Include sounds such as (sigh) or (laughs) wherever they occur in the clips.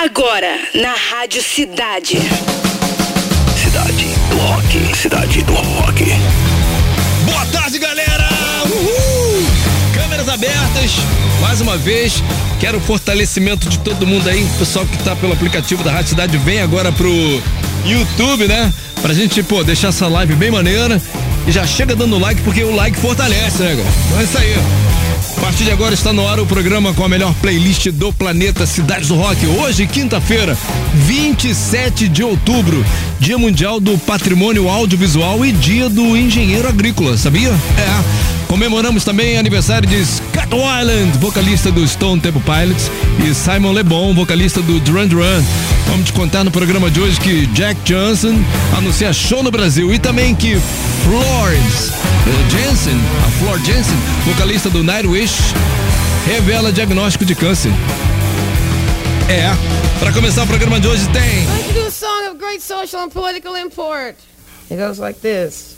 Agora, na Rádio Cidade. Cidade do Rock. Cidade do Rock. Boa tarde, galera! Uhul! Câmeras abertas, mais uma vez. Quero o fortalecimento de todo mundo aí, o pessoal que tá pelo aplicativo da Rádio Cidade vem agora pro YouTube, né? Pra gente, pô, deixar essa live bem maneira. E já chega dando like, porque o like fortalece, né, cara? Então é isso aí. A partir de agora está no ar o programa com a melhor playlist do planeta Cidades do Rock. Hoje, quinta-feira, 27 de outubro, Dia Mundial do Patrimônio Audiovisual e Dia do Engenheiro Agrícola, sabia? É. Comemoramos também aniversário de Scott Weiland, vocalista do Stone Temple Pilots, e Simon Le Bon, vocalista do Duran Duran. Vamos te contar no programa de hoje que Jack Johnson anuncia show no Brasil e também que Florence uh, Jensen, a Flor Jensen, vocalista do Nightwish, revela diagnóstico de câncer. É, para começar o programa de hoje tem. A song of great social and political import. It goes like this.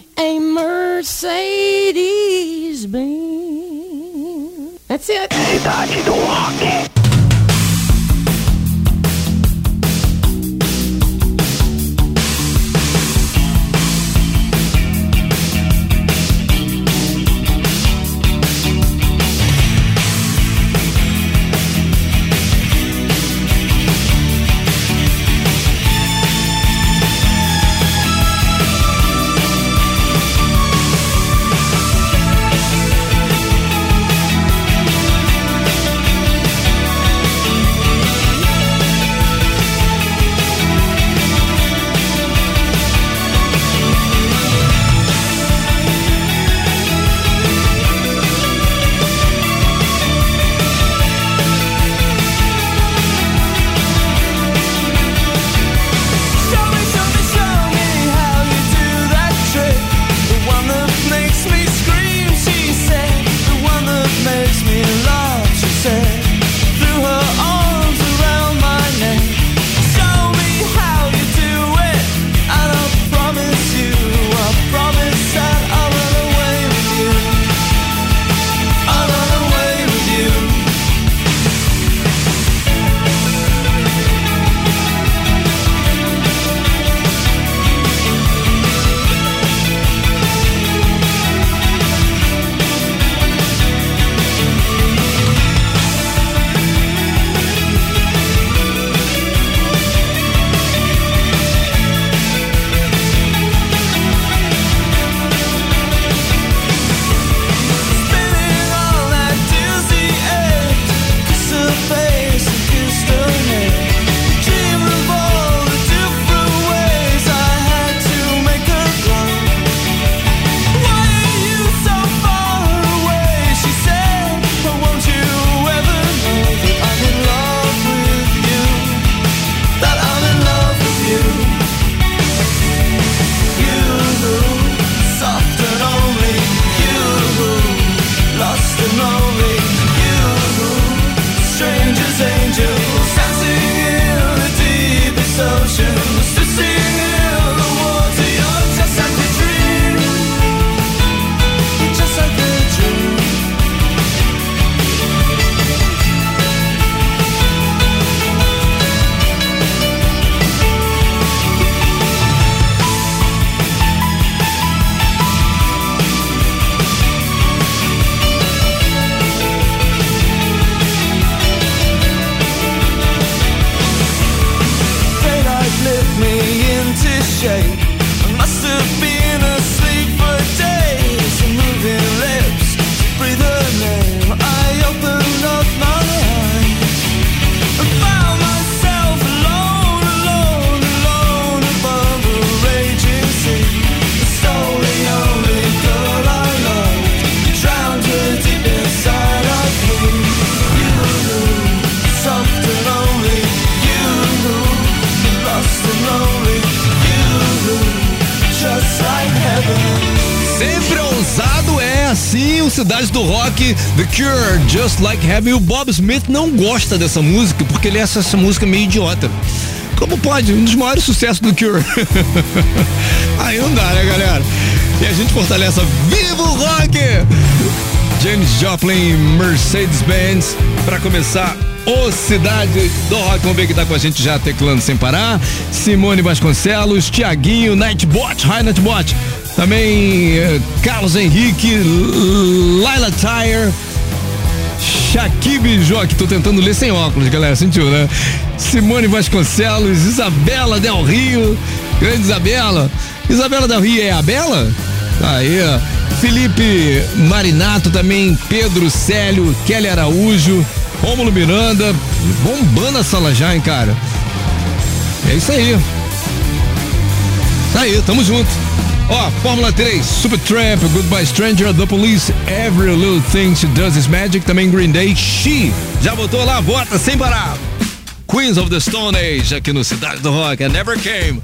a Mercedes Benz? That's it. Cidade do Rock. The Cure, Just Like Heaven. O Bob Smith não gosta dessa música porque ele acha essa música meio idiota. Como pode? Um dos maiores sucessos do Cure. (laughs) Aí não dá, né, galera? E a gente fortalece Viva o Rock! James Joplin, Mercedes-Benz, para começar o Cidade do Rock. Vamos ver que tá com a gente já teclando sem parar. Simone Vasconcelos, Tiaguinho, Nightbot, High Nightbot. Também uh, Carlos Henrique, Laila Tire, Shakib Joque. Tô tentando ler sem óculos, galera. Sentiu, né? Simone Vasconcelos, Isabela Del Rio, grande Isabela. Isabela Del Rio é a Bela? Aí, ó. Felipe Marinato também, Pedro Célio, Kelly Araújo, Rômulo Miranda, bombando a sala já, hein, cara. É isso aí. Tá aí, tamo junto. Ó, Fórmula 3, Supertramp, Goodbye Stranger, The Police, Every Little Thing She Does Is Magic, também Green Day, She. Já botou lá, vota sem parar. Queens of the Stone Age, aqui no Cidade do Rock, I Never Came.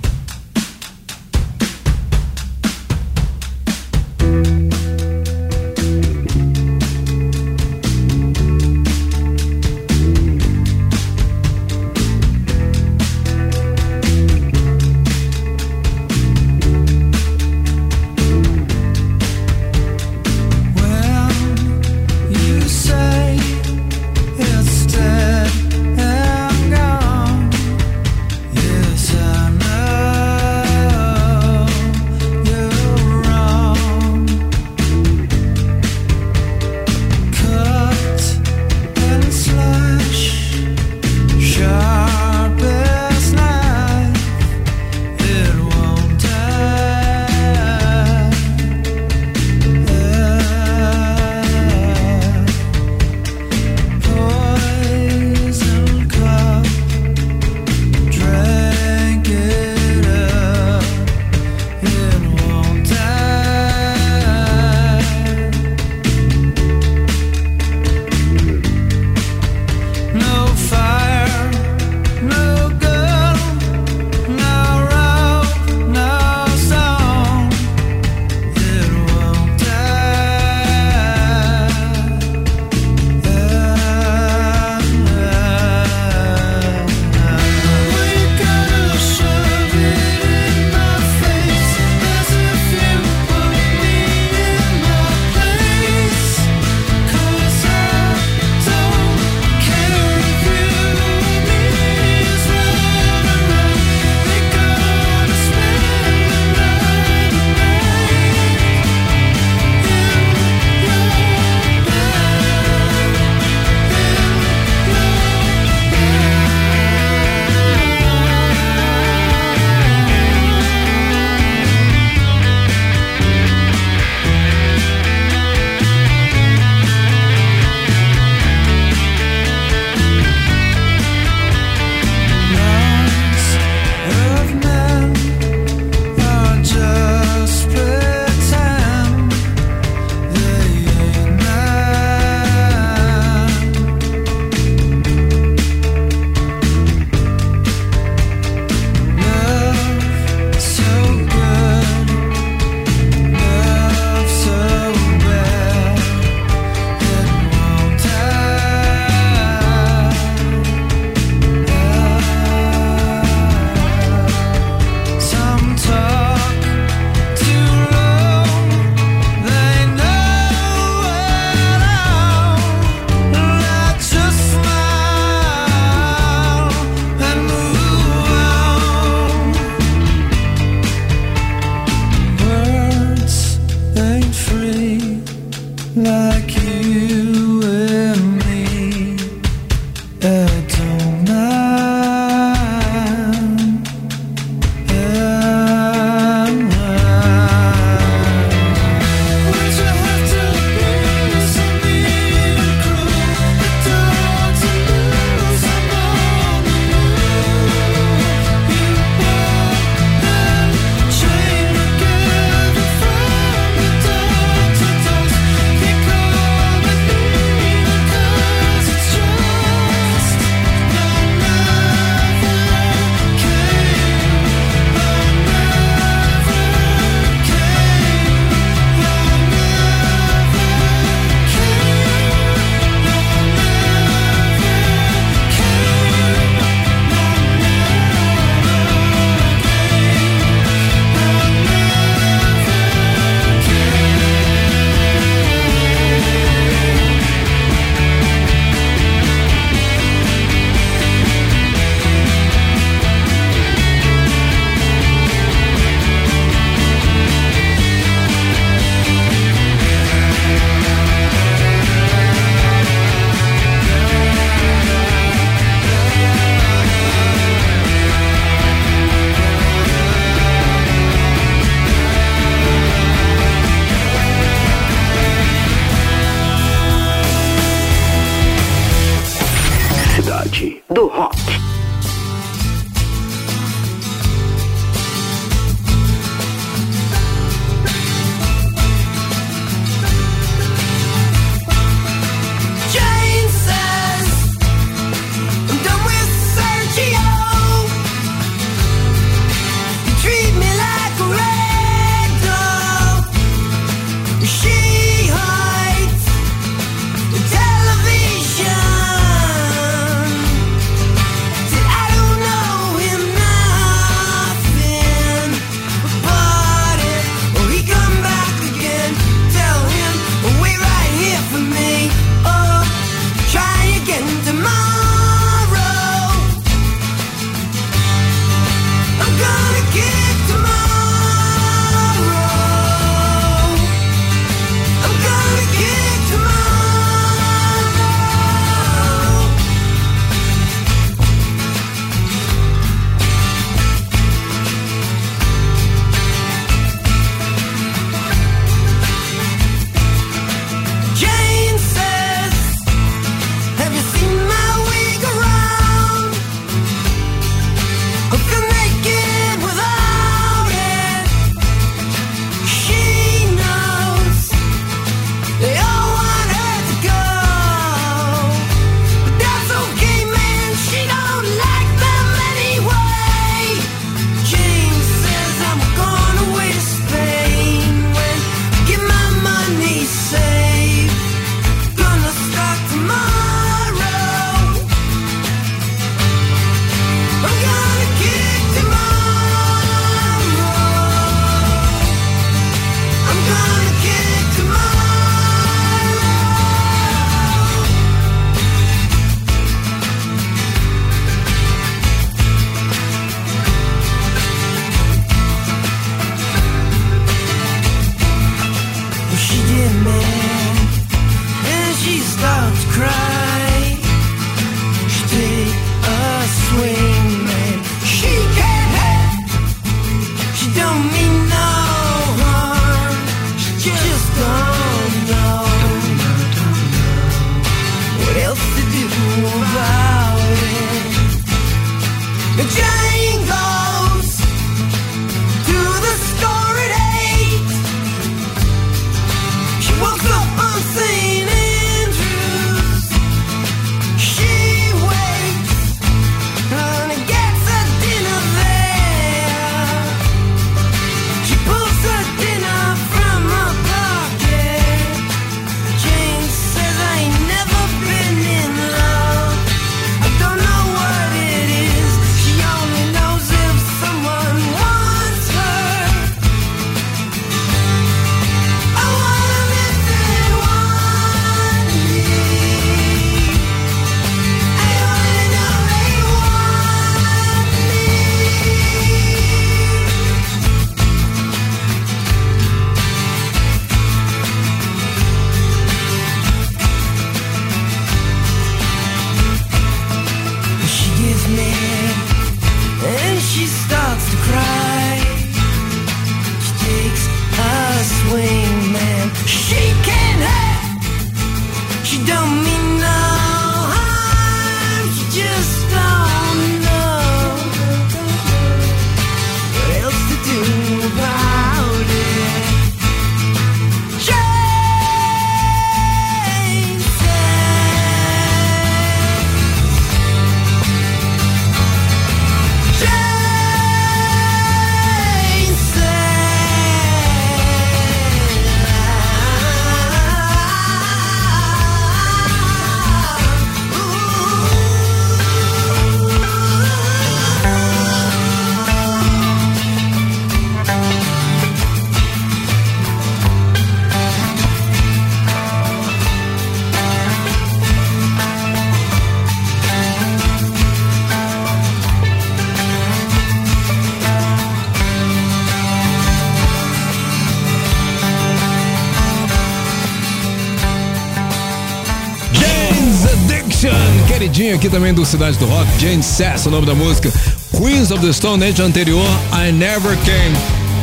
Queridinha aqui também do Cidade do Rock, Jane Sass, o nome da música. Queens of the Stone Age anterior, I Never Came.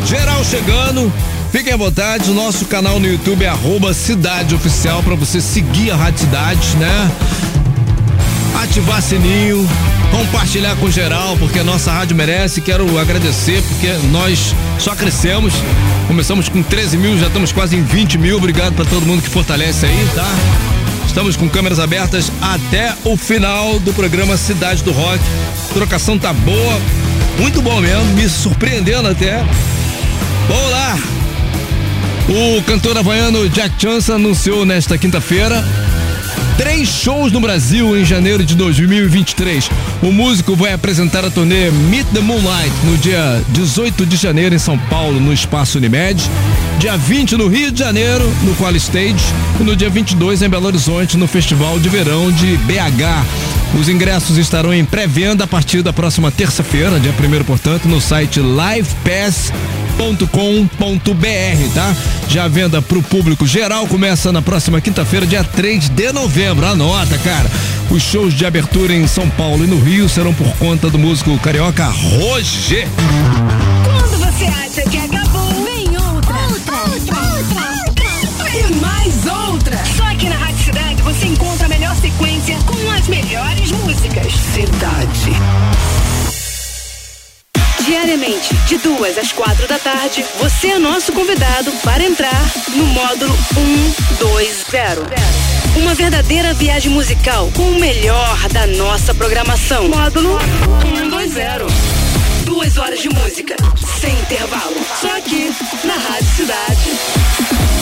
Geral chegando, fiquem à vontade, o nosso canal no YouTube é arroba Cidade Oficial para você seguir a Rádio Cidade, né? Ativar sininho, compartilhar com geral, porque a nossa rádio merece. Quero agradecer, porque nós só crescemos. Começamos com 13 mil, já estamos quase em 20 mil. Obrigado para todo mundo que fortalece aí, tá? Estamos com câmeras abertas até o final do programa Cidade do Rock. A trocação tá boa, muito bom mesmo, me surpreendendo até. Vamos lá! O cantor havaiano Jack Chance anunciou nesta quinta-feira três shows no Brasil em janeiro de 2023. O músico vai apresentar a turnê Meet the Moonlight no dia 18 de janeiro em São Paulo, no Espaço Unimed. Dia 20 no Rio de Janeiro, no Qual Stage. E no dia 22 em Belo Horizonte, no Festival de Verão de BH. Os ingressos estarão em pré-venda a partir da próxima terça-feira, dia 1 portanto, no site livepass.com.br, tá? Já a venda para o público geral começa na próxima quinta-feira, dia 3 de novembro. Anota, cara. Os shows de abertura em São Paulo e no Rio serão por conta do músico carioca Roger. Cidade. Diariamente, de duas às quatro da tarde, você é nosso convidado para entrar no módulo 120. Uma verdadeira viagem musical com o melhor da nossa programação. Módulo 120. Duas horas de música, sem intervalo. Só aqui, na Rádio Cidade.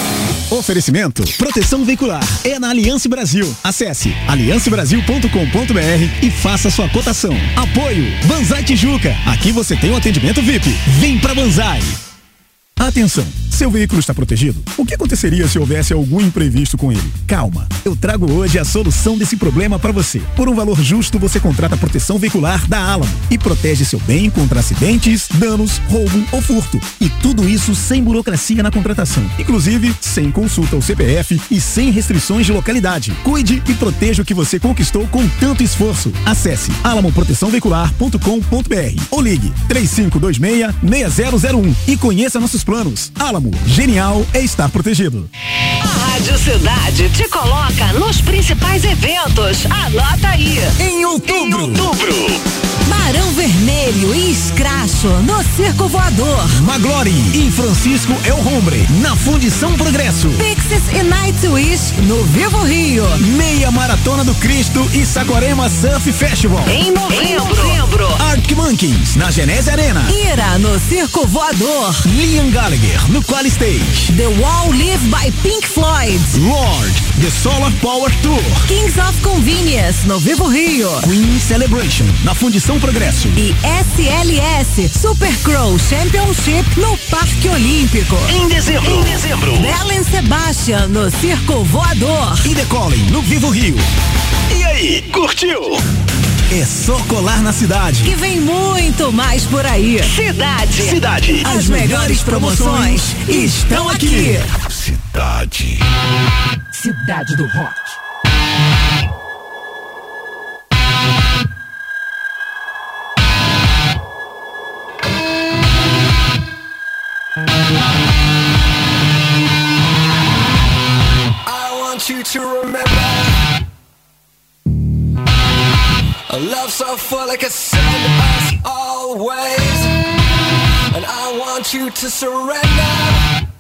Oferecimento Proteção Veicular é na Aliança Brasil. Acesse aliancebrasil.com.br e faça sua cotação. Apoio Banzai Tijuca. Aqui você tem um atendimento VIP. Vem pra Banzai. Atenção! Seu veículo está protegido? O que aconteceria se houvesse algum imprevisto com ele? Calma, eu trago hoje a solução desse problema para você. Por um valor justo, você contrata a proteção veicular da Alamo e protege seu bem contra acidentes, danos, roubo ou furto. E tudo isso sem burocracia na contratação. Inclusive, sem consulta ao CPF e sem restrições de localidade. Cuide e proteja o que você conquistou com tanto esforço. Acesse alamoproteçãoveicular.com.br ou ligue 3526-6001 e conheça nossos planos. Alamo, genial é estar protegido. A Rádio Cidade te coloca nos principais eventos. Anota aí. Em outubro, Outubro. Barão Vermelho e Escracho no Circo Voador. Maglore em Francisco El Hombre, na Fundição Progresso. Pixies e Nightwish no Vivo Rio. Meia Maratona do Cristo e Saquarema Surf Festival. Em novembro. Arctic Monkeys, na Genese Arena. Ira no Circo Voador. Liam Gallagher, no Qual Stage. The Wall Live by Pink Floyd. Lord, The Solar Power Tour. Kings of Convenience no Vivo Rio. Queen Celebration, na Fundição Progresso. E SLS Super Crow Championship no Parque Olímpico. Em dezembro. Em dezembro. Belen Sebastian no Circo Voador. E Decolem, no Vivo Rio. E aí, curtiu? É só colar na cidade. Que vem muito mais por aí. Cidade. Cidade. As melhores promoções estão aqui. Cidade. Cidade do Rock. Love so full it could send us always. And I want you to surrender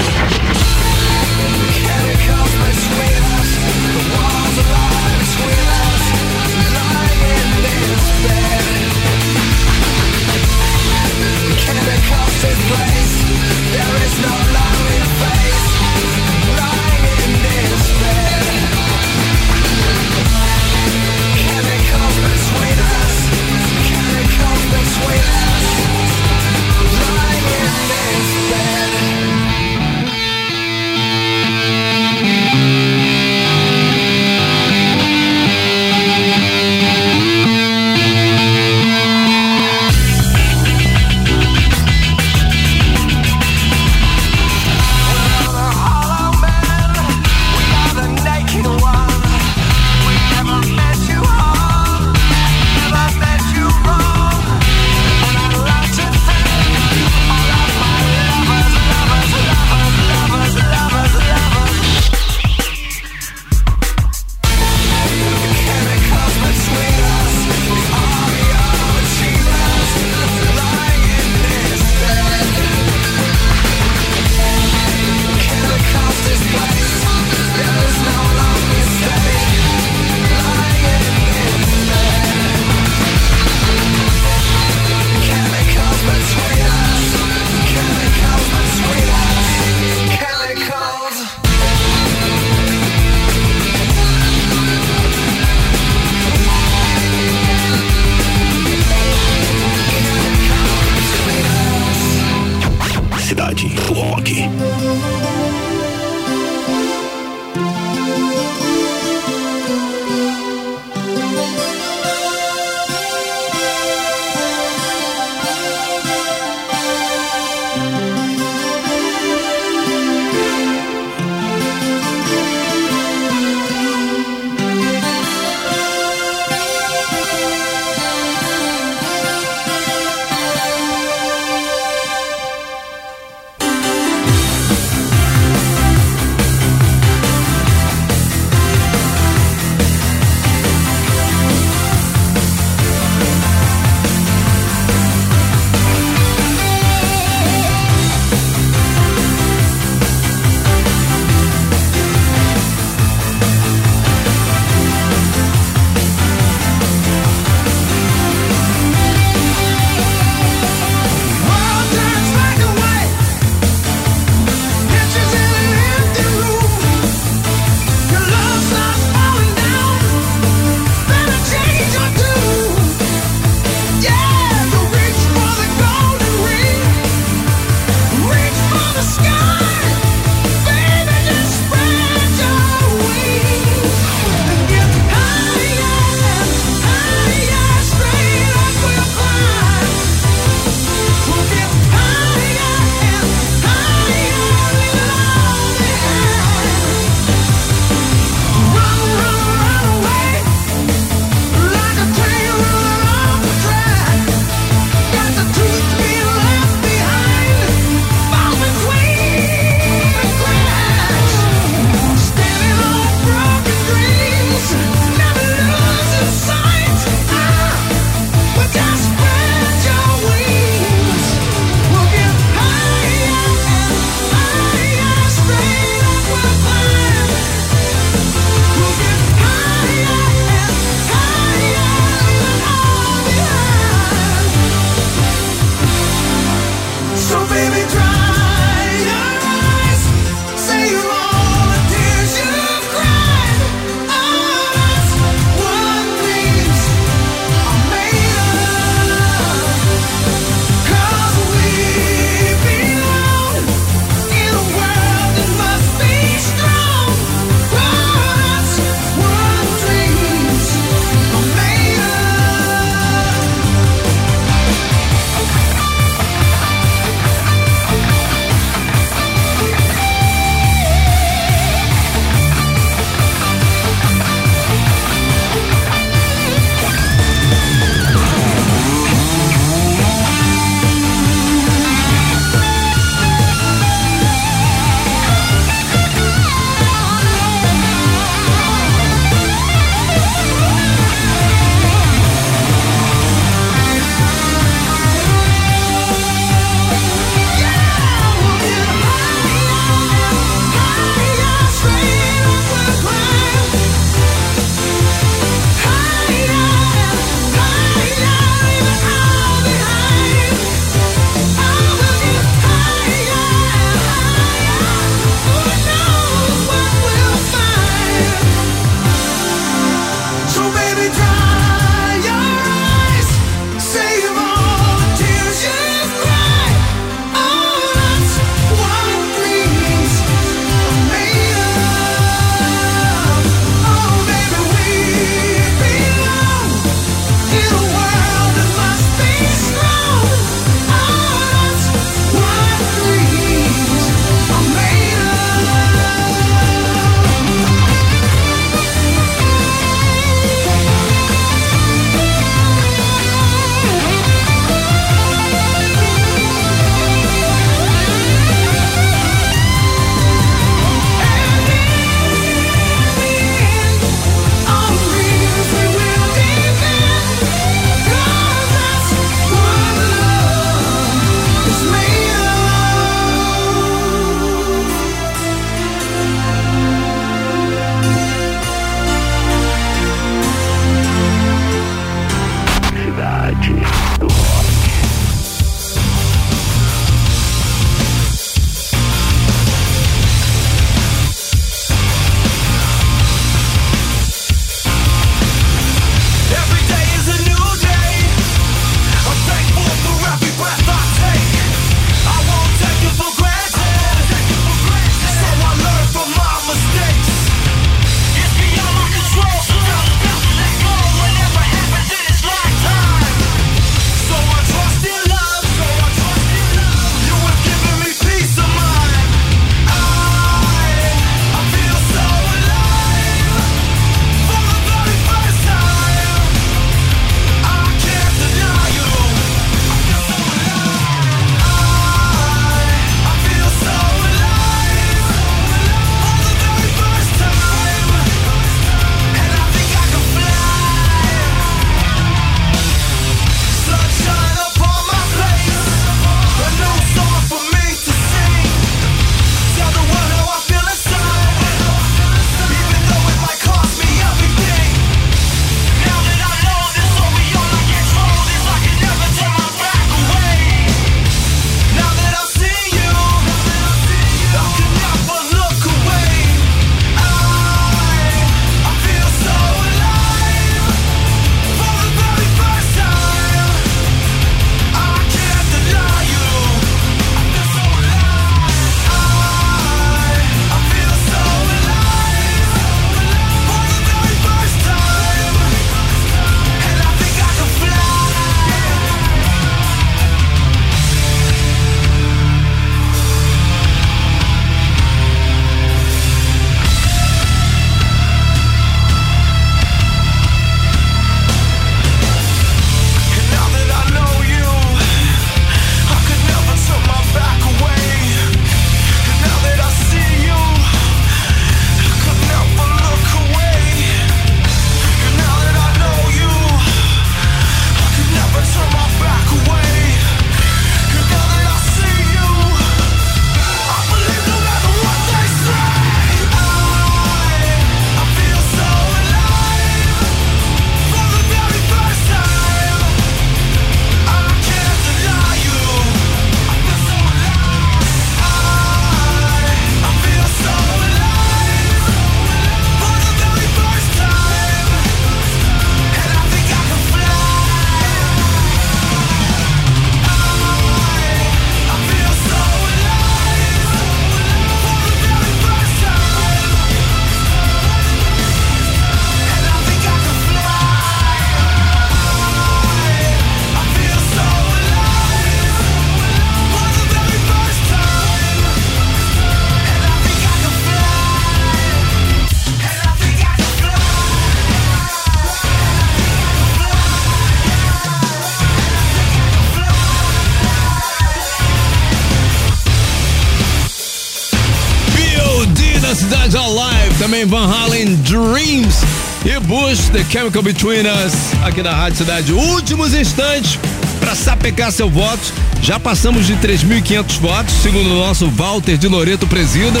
Bush, The Chemical Between Us, aqui na Rádio Cidade. Últimos instantes para sapecar seu voto. Já passamos de 3.500 votos, segundo o nosso Walter de Loreto presida.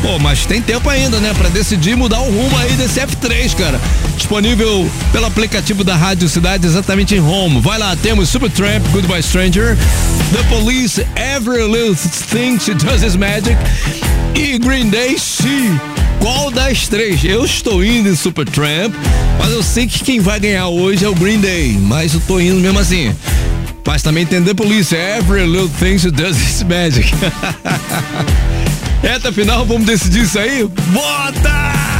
Pô, mas tem tempo ainda, né, para decidir mudar o rumo aí desse F3, cara. Disponível pelo aplicativo da Rádio Cidade, exatamente em home. Vai lá, temos Supertramp, Goodbye Stranger, The Police, Every Little Thing She Does Is Magic e Green Day, She. Qual das três? Eu estou indo em Supertramp, mas eu sei que quem vai ganhar hoje é o Green Day, mas eu tô indo mesmo assim. Mas também tem The Police, Every Little Thing She Does Is Magic. (laughs) Reta final, vamos decidir isso aí? Bota!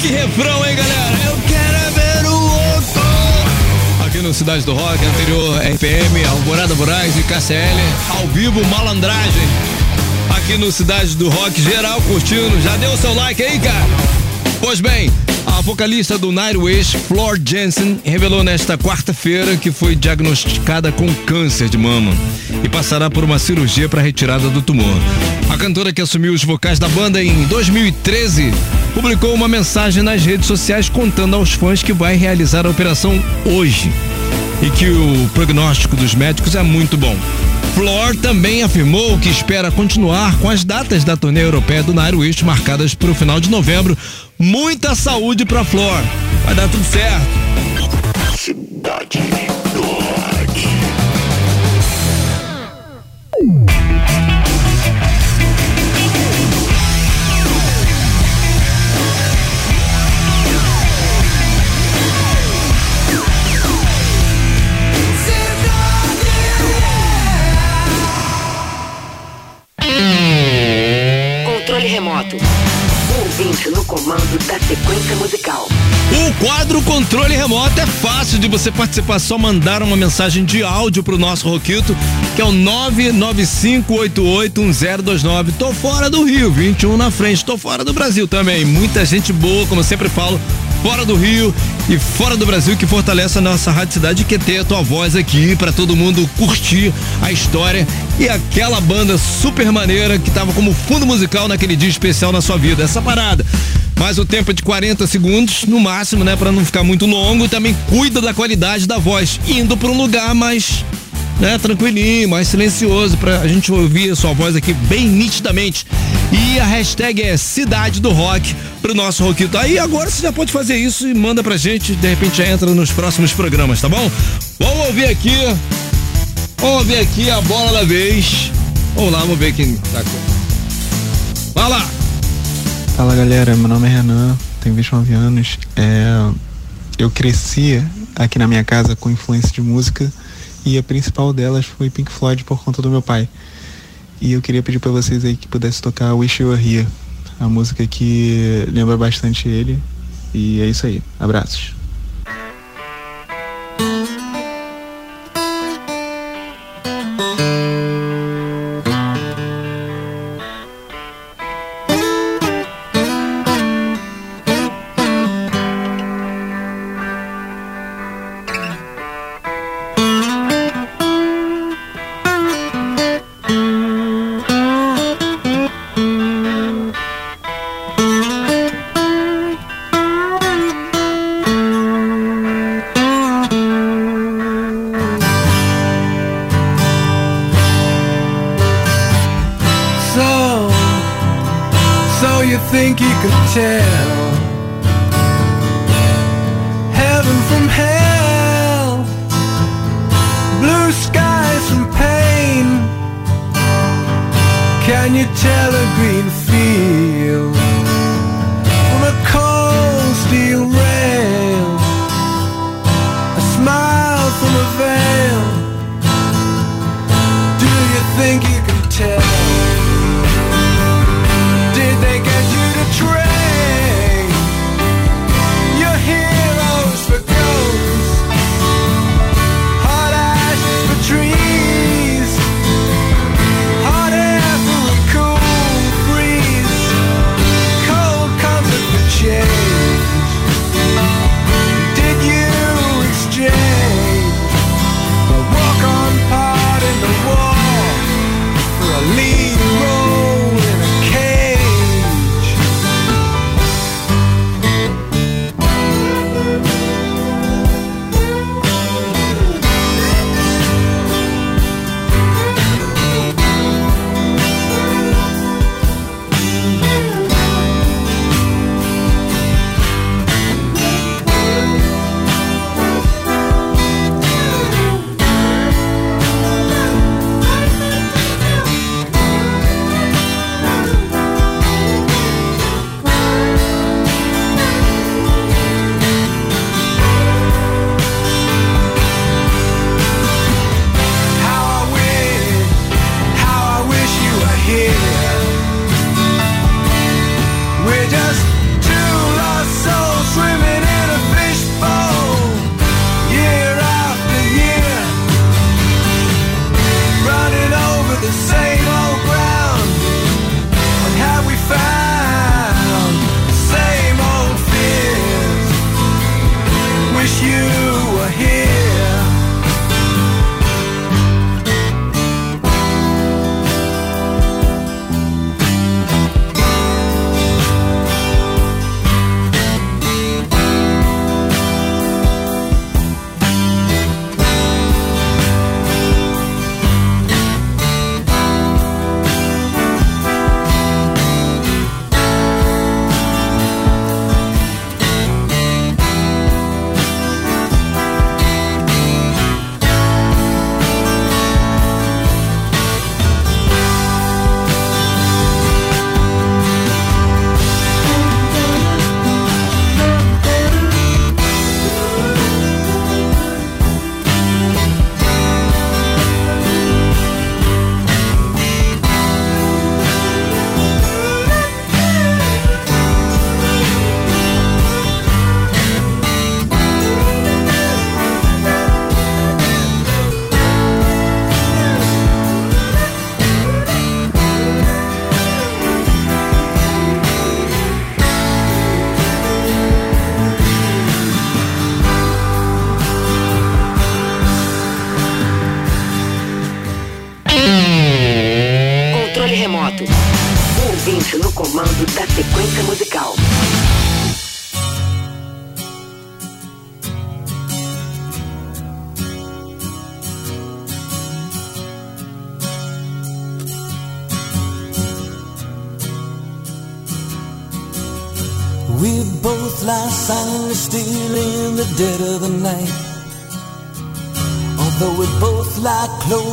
Que refrão, hein, galera? Eu quero é ver o outro. Aqui no Cidade do Rock, anterior RPM, Alvorada Moraes e KCL, ao vivo Malandragem. Aqui no Cidade do Rock, geral curtindo. Já deu seu like aí, cara? Pois bem, a vocalista do Nightwish, Floor Jensen, revelou nesta quarta-feira que foi diagnosticada com câncer de mama e passará por uma cirurgia para retirada do tumor. A cantora que assumiu os vocais da banda em 2013 publicou uma mensagem nas redes sociais contando aos fãs que vai realizar a operação hoje e que o prognóstico dos médicos é muito bom. Flor também afirmou que espera continuar com as datas da turnê europeia do Nightwish marcadas para o final de novembro. Muita saúde para Flor. Vai dar tudo certo. Cidade do controle remoto. Ouvinte no comando da sequência musical. O quadro controle remoto é fácil de você participar, só mandar uma mensagem de áudio pro nosso Roquito, que é o 995881029. Tô fora do Rio, 21 na frente, tô fora do Brasil também. Muita gente boa, como eu sempre falo, fora do Rio e fora do Brasil que fortalece a nossa rádio cidade que ter a tua voz aqui para todo mundo curtir a história e aquela banda super maneira que tava como fundo musical naquele dia especial na sua vida. Essa parada. Mas o tempo é de 40 segundos no máximo, né, para não ficar muito longo, e também cuida da qualidade da voz, indo para um lugar mais né, tranquilinho, mais silencioso, pra gente ouvir a sua voz aqui bem nitidamente. E a hashtag é Cidade do Rock pro nosso Roquito. Aí agora você já pode fazer isso e manda pra gente, de repente já entra nos próximos programas, tá bom? Vamos ouvir aqui. Vamos ouvir aqui a bola da vez. Vamos lá, vamos ver quem tá com. Lá! Fala galera, meu nome é Renan, tenho 29 anos. É, eu cresci aqui na minha casa com influência de música e a principal delas foi Pink Floyd por conta do meu pai. E eu queria pedir para vocês aí que pudesse tocar Wish You Were Here, a música que lembra bastante ele. E é isso aí. Abraços.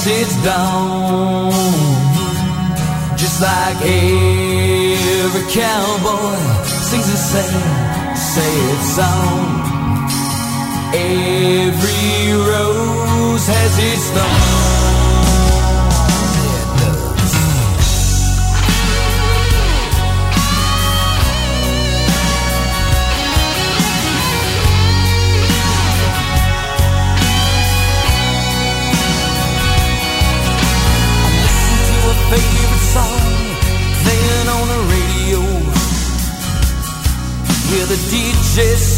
has its dawn. Just like every cowboy sings a sad, sad song. Every rose has its thorn.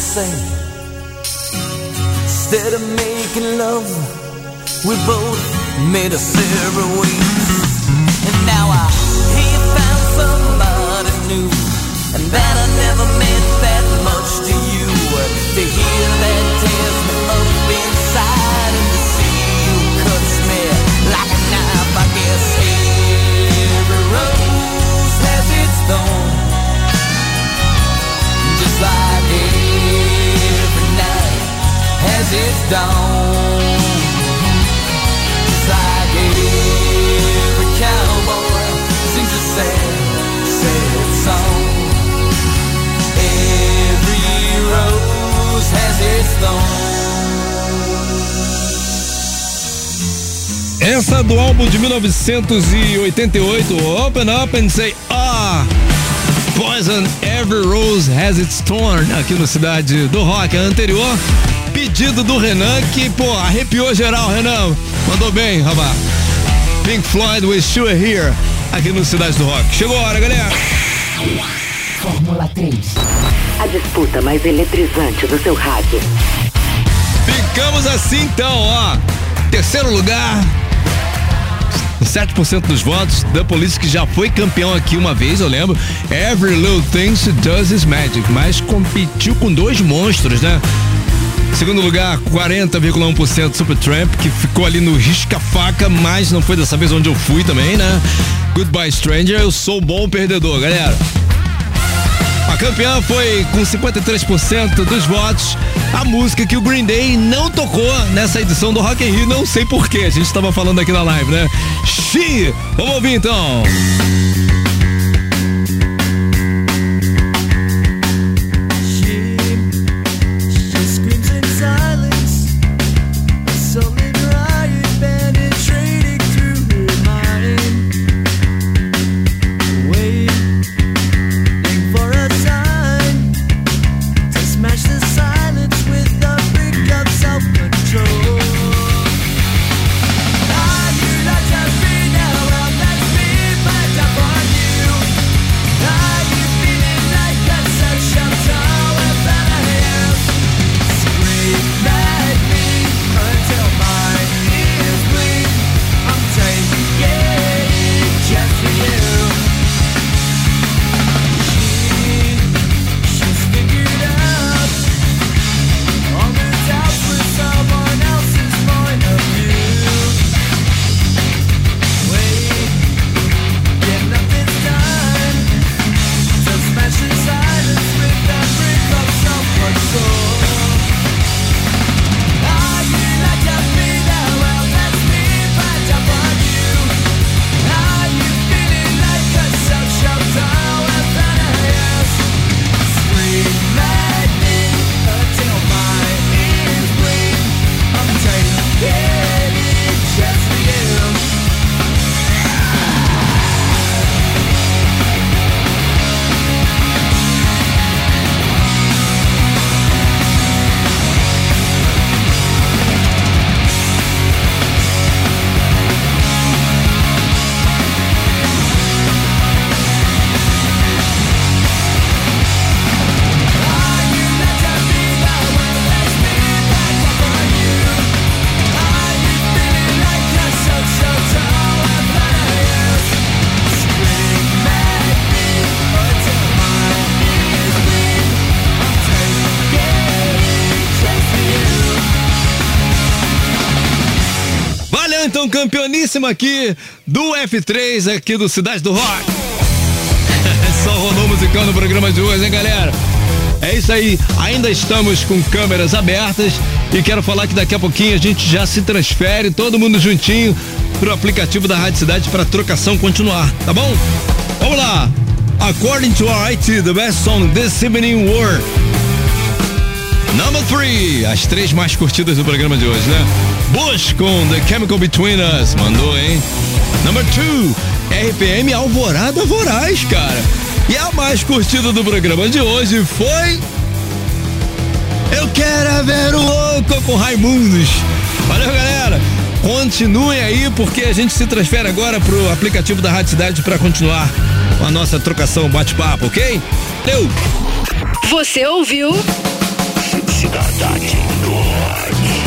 Say. Instead of making love, we both made us ways. And now I hear you found somebody new, and that I never meant that much to you. To hear that tears me up has its like every cowboy sings a sad, sad song. Every rose has its thorn. Essa do álbum de 1988, Open Up and Say Ah! Poison Every Rose Has Its Thorn, aqui no Cidade do Rock. Anterior, pedido do Renan, que, pô, arrepiou geral, Renan. Mandou bem, rapaz. Pink Floyd, Wish You Were Here, aqui no Cidade do Rock. Chegou a hora, galera. Fórmula 3. A disputa mais eletrizante do seu rádio. Ficamos assim então, ó. Terceiro lugar. 7% dos votos. The Police, que já foi campeão aqui uma vez, eu lembro. Every Little Thing She Does Is Magic. Mas competiu com dois monstros, né? Segundo lugar, 40,1% Supertramp, que ficou ali no risca-faca, mas não foi dessa vez onde eu fui também, né? Goodbye Stranger, eu sou bom perdedor, galera. A campeã foi com 53% dos votos a música que o Green Day não tocou nessa edição do Rock in Rio, não sei porquê, a gente estava falando aqui na live, né? Xi! Vamos ouvir então. Campeoníssima aqui do F3, aqui do Cidade do Rock. (laughs) Só rolou musical no programa de hoje, hein, galera? É isso aí, ainda estamos com câmeras abertas e quero falar que daqui a pouquinho a gente já se transfere, todo mundo juntinho, pro aplicativo da Rádio Cidade para trocação continuar, tá bom? Vamos lá! According to our IT, the best song this evening were Number 3, as três mais curtidas do programa de hoje, né? Bush com The Chemical Between Us, mandou, hein? Number 2, RPM Alvorada Voraz, cara. E a mais curtida do programa de hoje foi. Eu quero é ver o louco com Raimundos. Valeu, galera. Continuem aí, porque a gente se transfere agora pro aplicativo da Rádio Cidade para continuar com a nossa trocação bate-papo, ok? Deu! Você ouviu? Cidade do Rock.